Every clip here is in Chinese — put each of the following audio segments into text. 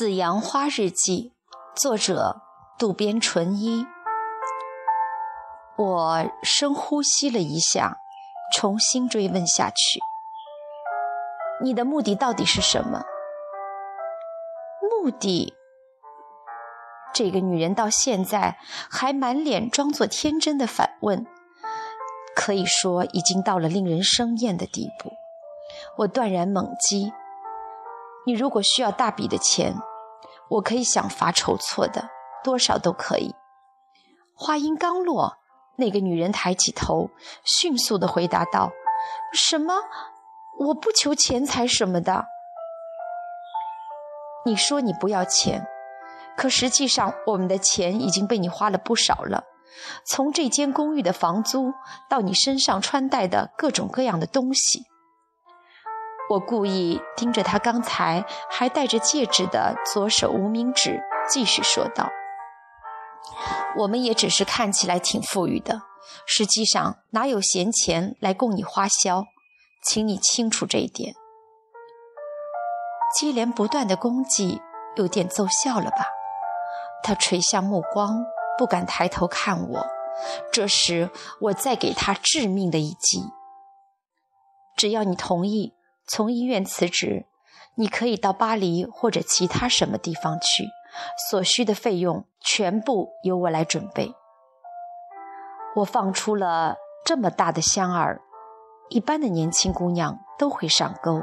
紫阳花日记，作者渡边淳一。我深呼吸了一下，重新追问下去：“你的目的到底是什么？”目的？这个女人到现在还满脸装作天真的反问，可以说已经到了令人生厌的地步。我断然猛击。你如果需要大笔的钱，我可以想法筹措的，多少都可以。话音刚落，那个女人抬起头，迅速地回答道：“什么？我不求钱财什么的。你说你不要钱，可实际上我们的钱已经被你花了不少了。从这间公寓的房租，到你身上穿戴的各种各样的东西。”我故意盯着他刚才还戴着戒指的左手无名指，继续说道：“我们也只是看起来挺富裕的，实际上哪有闲钱来供你花销？请你清楚这一点。”接连不断的攻击有点奏效了吧？他垂下目光，不敢抬头看我。这时，我再给他致命的一击。只要你同意。从医院辞职，你可以到巴黎或者其他什么地方去，所需的费用全部由我来准备。我放出了这么大的香饵，一般的年轻姑娘都会上钩，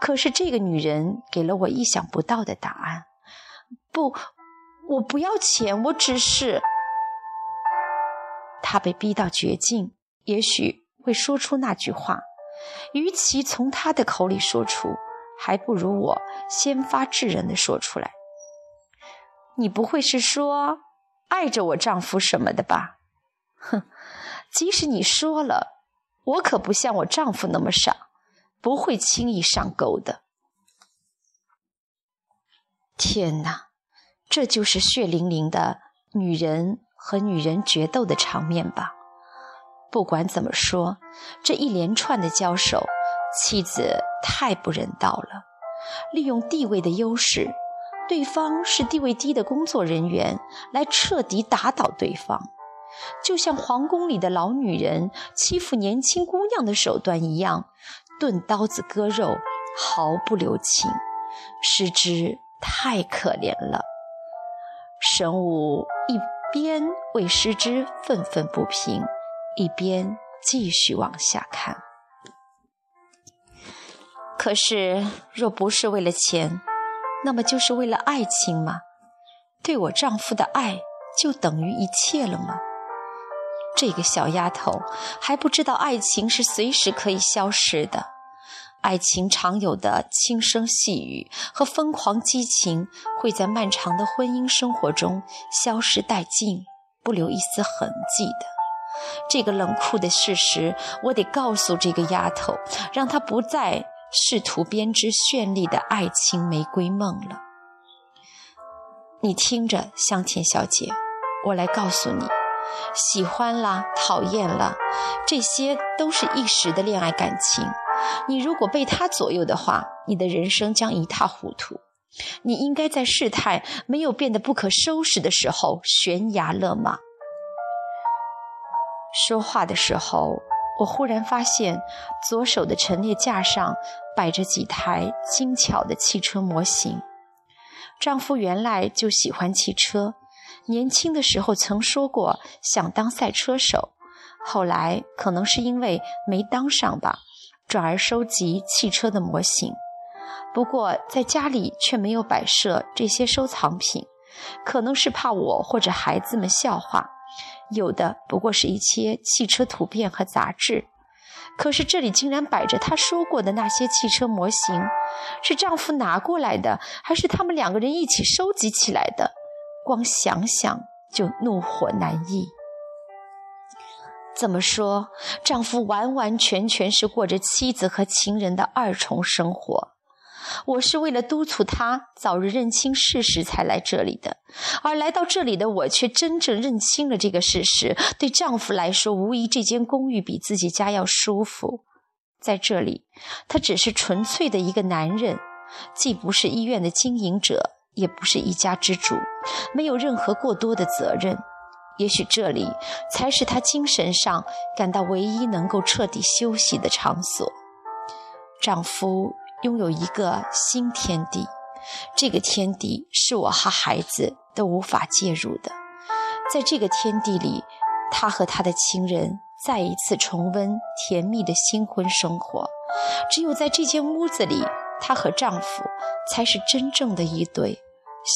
可是这个女人给了我意想不到的答案。不，我不要钱，我只是……她被逼到绝境，也许会说出那句话。与其从他的口里说出，还不如我先发制人的说出来。你不会是说爱着我丈夫什么的吧？哼，即使你说了，我可不像我丈夫那么傻，不会轻易上钩的。天哪，这就是血淋淋的女人和女人决斗的场面吧？不管怎么说，这一连串的交手，妻子太不人道了。利用地位的优势，对方是地位低的工作人员，来彻底打倒对方，就像皇宫里的老女人欺负年轻姑娘的手段一样，钝刀子割肉，毫不留情。失之太可怜了。神武一边为失之愤愤不平。一边继续往下看，可是若不是为了钱，那么就是为了爱情吗？对我丈夫的爱就等于一切了吗？这个小丫头还不知道爱情是随时可以消失的，爱情常有的轻声细语和疯狂激情会在漫长的婚姻生活中消失殆尽，不留一丝痕迹的。这个冷酷的事实，我得告诉这个丫头，让她不再试图编织绚丽的爱情玫瑰梦了。你听着，香田小姐，我来告诉你，喜欢啦，讨厌啦，这些都是一时的恋爱感情。你如果被他左右的话，你的人生将一塌糊涂。你应该在事态没有变得不可收拾的时候悬崖勒马。说话的时候，我忽然发现左手的陈列架上摆着几台精巧的汽车模型。丈夫原来就喜欢汽车，年轻的时候曾说过想当赛车手，后来可能是因为没当上吧，转而收集汽车的模型。不过在家里却没有摆设这些收藏品，可能是怕我或者孩子们笑话。有的不过是一些汽车图片和杂志，可是这里竟然摆着他说过的那些汽车模型，是丈夫拿过来的，还是他们两个人一起收集起来的？光想想就怒火难抑。怎么说，丈夫完完全全是过着妻子和情人的二重生活。我是为了督促他早日认清事实才来这里的，而来到这里的我却真正认清了这个事实。对丈夫来说，无疑这间公寓比自己家要舒服。在这里，他只是纯粹的一个男人，既不是医院的经营者，也不是一家之主，没有任何过多的责任。也许这里才是他精神上感到唯一能够彻底休息的场所。丈夫拥有一个新天地，这个天地是我和孩子都无法介入的。在这个天地里，他和他的亲人再一次重温甜蜜的新婚生活。只有在这间屋子里，她和丈夫才是真正的一对，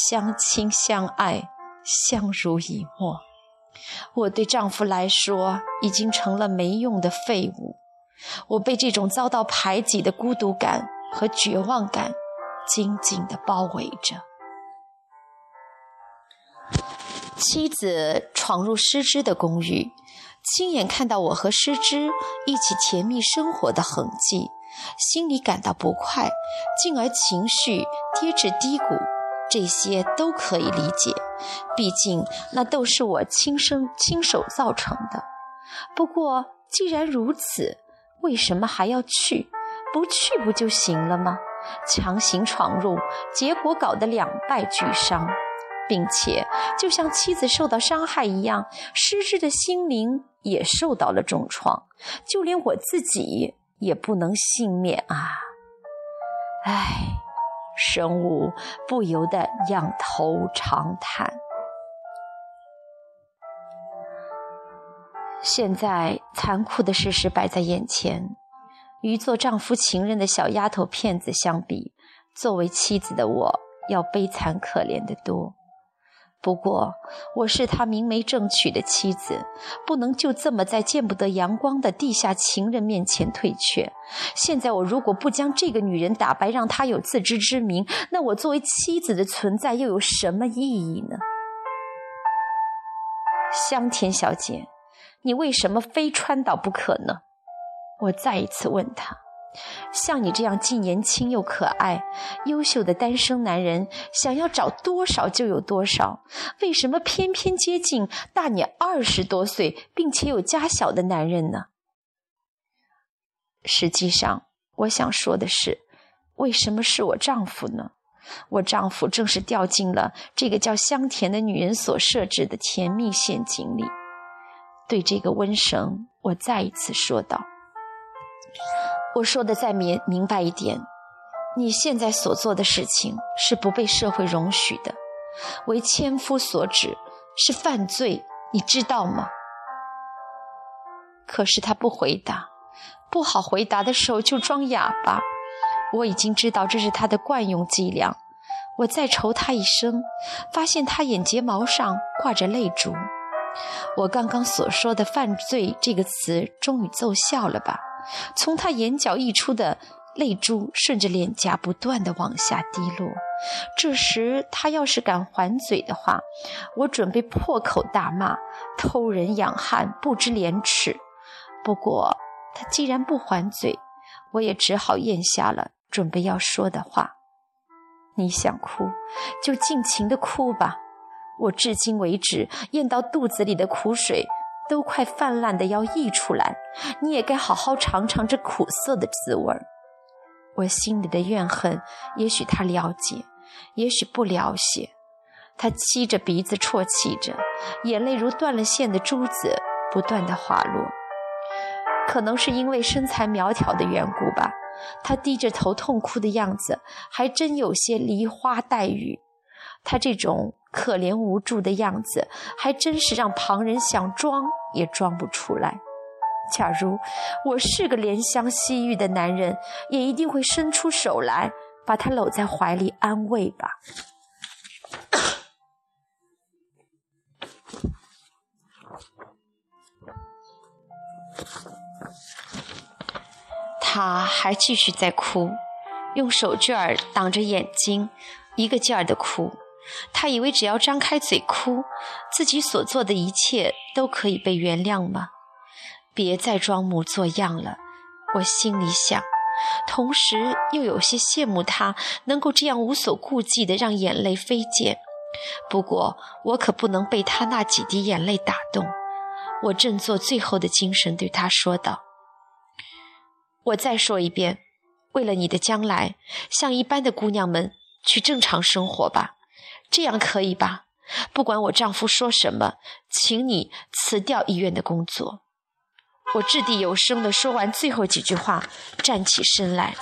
相亲相爱，相濡以沫。我对丈夫来说已经成了没用的废物，我被这种遭到排挤的孤独感和绝望感紧紧地包围着。妻子闯入失之的公寓，亲眼看到我和失之一起甜蜜生活的痕迹，心里感到不快，进而情绪跌至低谷。这些都可以理解，毕竟那都是我亲身亲手造成的。不过既然如此，为什么还要去？不去不就行了吗？强行闯入，结果搞得两败俱伤，并且就像妻子受到伤害一样，失智的心灵也受到了重创，就连我自己也不能幸免啊！唉。生物不由得仰头长叹。现在残酷的事实摆在眼前，与做丈夫情人的小丫头片子相比，作为妻子的我要悲惨可怜得多。不过，我是他明媒正娶的妻子，不能就这么在见不得阳光的地下情人面前退却。现在，我如果不将这个女人打败，让她有自知之明，那我作为妻子的存在又有什么意义呢？香田小姐，你为什么非川岛不可呢？我再一次问他。像你这样既年轻又可爱、优秀的单身男人，想要找多少就有多少。为什么偏偏接近大你二十多岁并且有家小的男人呢？实际上，我想说的是，为什么是我丈夫呢？我丈夫正是掉进了这个叫香甜的女人所设置的甜蜜陷阱里。对这个瘟神，我再一次说道。我说的再明明白一点，你现在所做的事情是不被社会容许的，为千夫所指，是犯罪，你知道吗？可是他不回答，不好回答的时候就装哑巴。我已经知道这是他的惯用伎俩。我再瞅他一声，发现他眼睫毛上挂着泪珠。我刚刚所说的“犯罪”这个词，终于奏效了吧？从他眼角溢出的泪珠顺着脸颊不断的往下滴落。这时他要是敢还嘴的话，我准备破口大骂，偷人养汉，不知廉耻。不过他既然不还嘴，我也只好咽下了准备要说的话。你想哭，就尽情的哭吧。我至今为止咽到肚子里的苦水。都快泛滥的要溢出来，你也该好好尝尝这苦涩的滋味儿。我心里的怨恨，也许他了解，也许不了解。他吸着鼻子啜泣着，眼泪如断了线的珠子不断的滑落。可能是因为身材苗条的缘故吧，他低着头痛哭的样子，还真有些梨花带雨。他这种可怜无助的样子，还真是让旁人想装也装不出来。假如我是个怜香惜玉的男人，也一定会伸出手来，把他搂在怀里安慰吧。他还继续在哭，用手绢儿挡着眼睛，一个劲儿的哭。他以为只要张开嘴哭，自己所做的一切都可以被原谅吗？别再装模作样了，我心里想，同时又有些羡慕他能够这样无所顾忌地让眼泪飞溅。不过我可不能被他那几滴眼泪打动。我振作最后的精神对他说道：“我再说一遍，为了你的将来，像一般的姑娘们去正常生活吧。”这样可以吧？不管我丈夫说什么，请你辞掉医院的工作。我掷地有声地说完最后几句话，站起身来。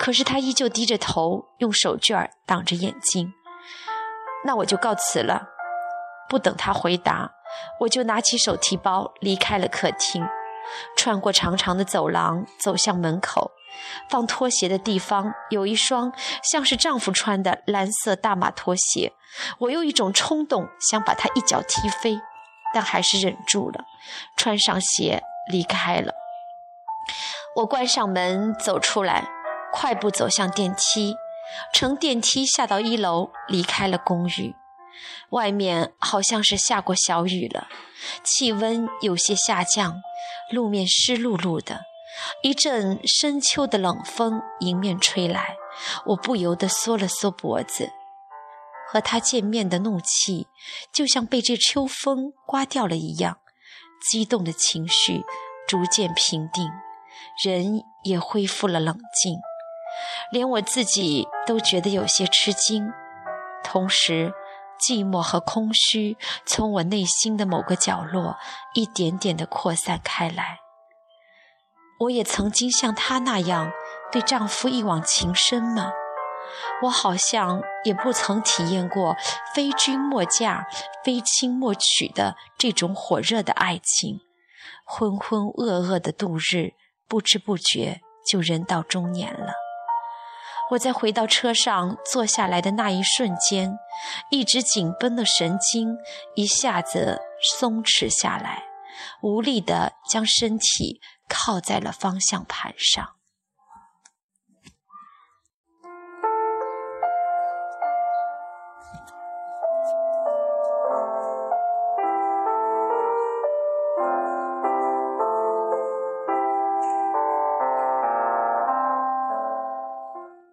可是他依旧低着头，用手绢挡着眼睛。那我就告辞了。不等他回答，我就拿起手提包离开了客厅，穿过长长的走廊，走向门口。放拖鞋的地方有一双像是丈夫穿的蓝色大码拖鞋，我有一种冲动想把它一脚踢飞，但还是忍住了，穿上鞋离开了。我关上门走出来，快步走向电梯，乘电梯下到一楼，离开了公寓。外面好像是下过小雨了，气温有些下降，路面湿漉漉的。一阵深秋的冷风迎面吹来，我不由得缩了缩脖子。和他见面的怒气，就像被这秋风刮掉了一样，激动的情绪逐渐平定，人也恢复了冷静，连我自己都觉得有些吃惊。同时，寂寞和空虚从我内心的某个角落一点点地扩散开来。我也曾经像她那样对丈夫一往情深吗？我好像也不曾体验过非君莫嫁、非亲莫娶的这种火热的爱情。浑浑噩噩的度日，不知不觉就人到中年了。我在回到车上坐下来的那一瞬间，一直紧绷的神经一下子松弛下来，无力地将身体。靠在了方向盘上。